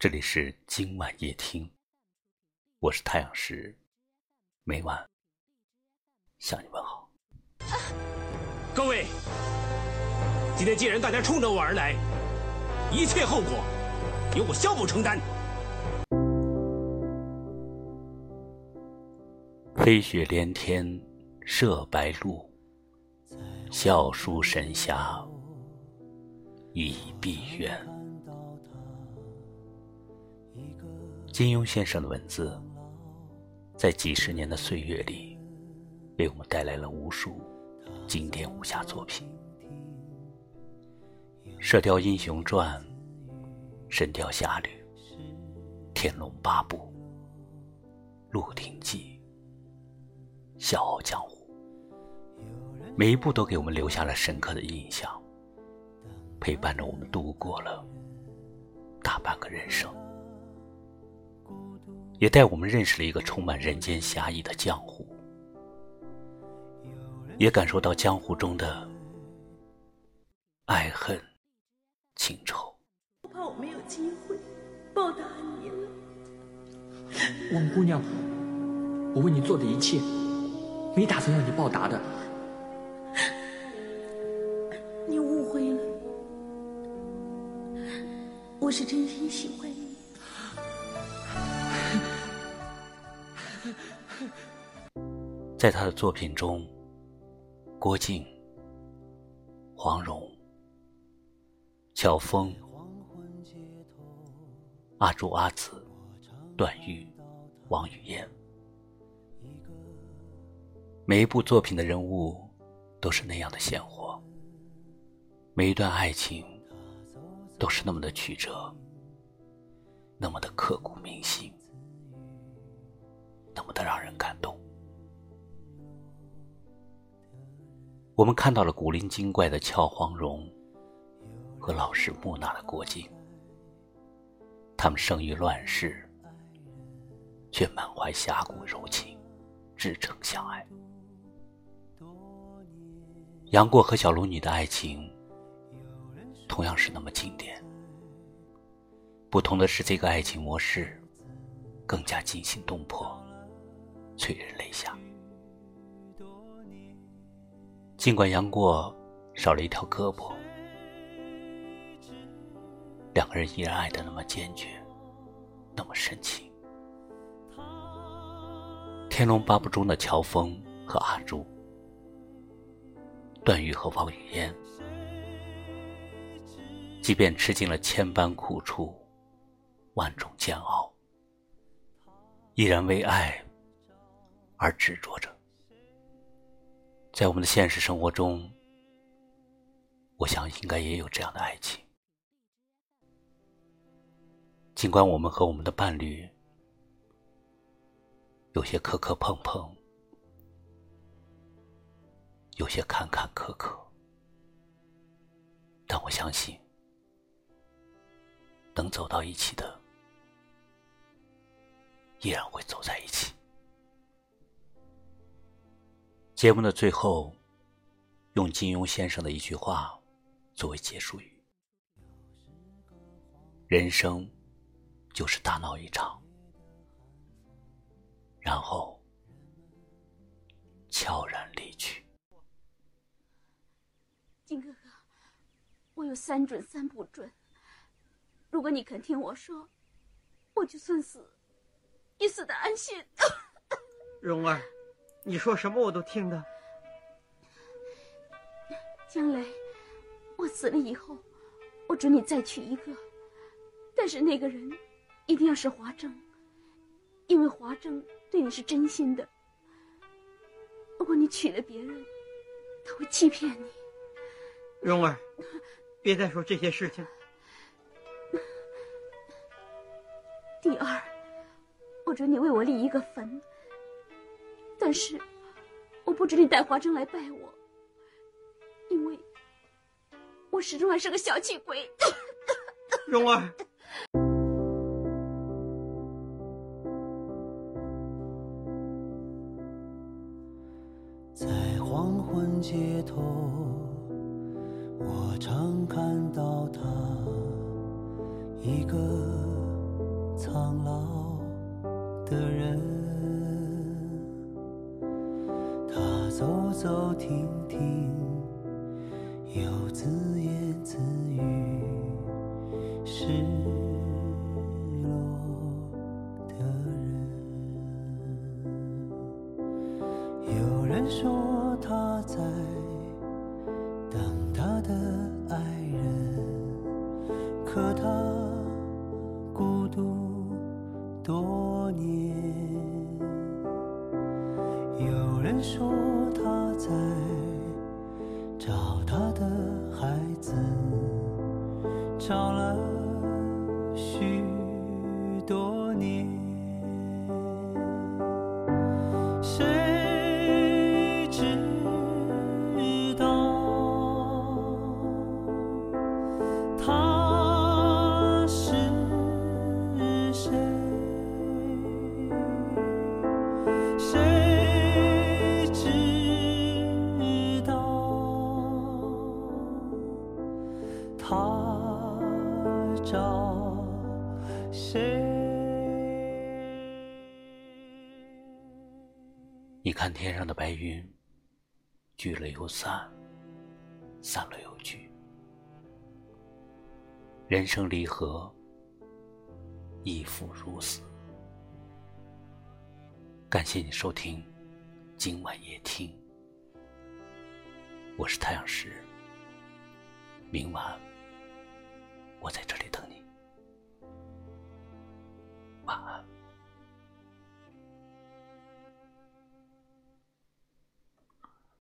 这里是今晚夜听，我是太阳石，每晚向你问好。各位，今天既然大家冲着我而来，一切后果由我萧某承担。飞雪连天射白鹿，笑书神侠倚碧鸳。金庸先生的文字，在几十年的岁月里，为我们带来了无数经典武侠作品，《射雕英雄传》《神雕侠侣》《天龙八部》《鹿鼎记》。《笑傲江湖》，每一部都给我们留下了深刻的印象，陪伴着我们度过了大半个人生，也带我们认识了一个充满人间侠义的江湖，也感受到江湖中的爱恨情仇。我怕我没有机会报答你了，王姑娘，我为你做的一切。没打算让你报答的，你误会了，我是真心喜欢你。在他的作品中，郭靖、黄蓉、乔峰、阿朱、阿紫、段誉、王语嫣。每一部作品的人物都是那样的鲜活，每一段爱情都是那么的曲折，那么的刻骨铭心，那么的让人感动。我们看到了古灵精怪的俏黄蓉和老实木讷的郭靖，他们生于乱世，却满怀侠骨柔情，至诚相爱。杨过和小龙女的爱情，同样是那么经典。不同的是，这个爱情模式更加惊心动魄，催人泪下。尽管杨过少了一条胳膊，两个人依然爱的那么坚决，那么深情。《天龙八部》中的乔峰和阿朱。段誉和王语嫣，即便吃尽了千般苦楚、万种煎熬，依然为爱而执着着。在我们的现实生活中，我想应该也有这样的爱情。尽管我们和我们的伴侣有些磕磕碰碰。有些坎坎坷坷，但我相信，能走到一起的，依然会走在一起。节目的最后，用金庸先生的一句话作为结束语：“人生就是大闹一场，然后悄然离去。”金哥哥，我有三准三不准。如果你肯听我说，我就算死，也死的安心。蓉儿，你说什么我都听的。将来我死了以后，我准你再娶一个，但是那个人一定要是华筝，因为华筝对你是真心的。如果你娶了别人，他会欺骗你。蓉儿，别再说这些事情。第二，我准你为我立一个坟，但是我不准你带华筝来拜我，因为我始终还是个小气鬼。蓉儿，在黄昏街头。我常看到他，一个苍老的人，走走停停，又自言自语，是。有人说他在找他的孩子，找了谁？你看天上的白云，聚了又散，散了又聚。人生离合，亦复如此。感谢你收听今晚夜听，我是太阳石。明晚我在这里等你，晚安。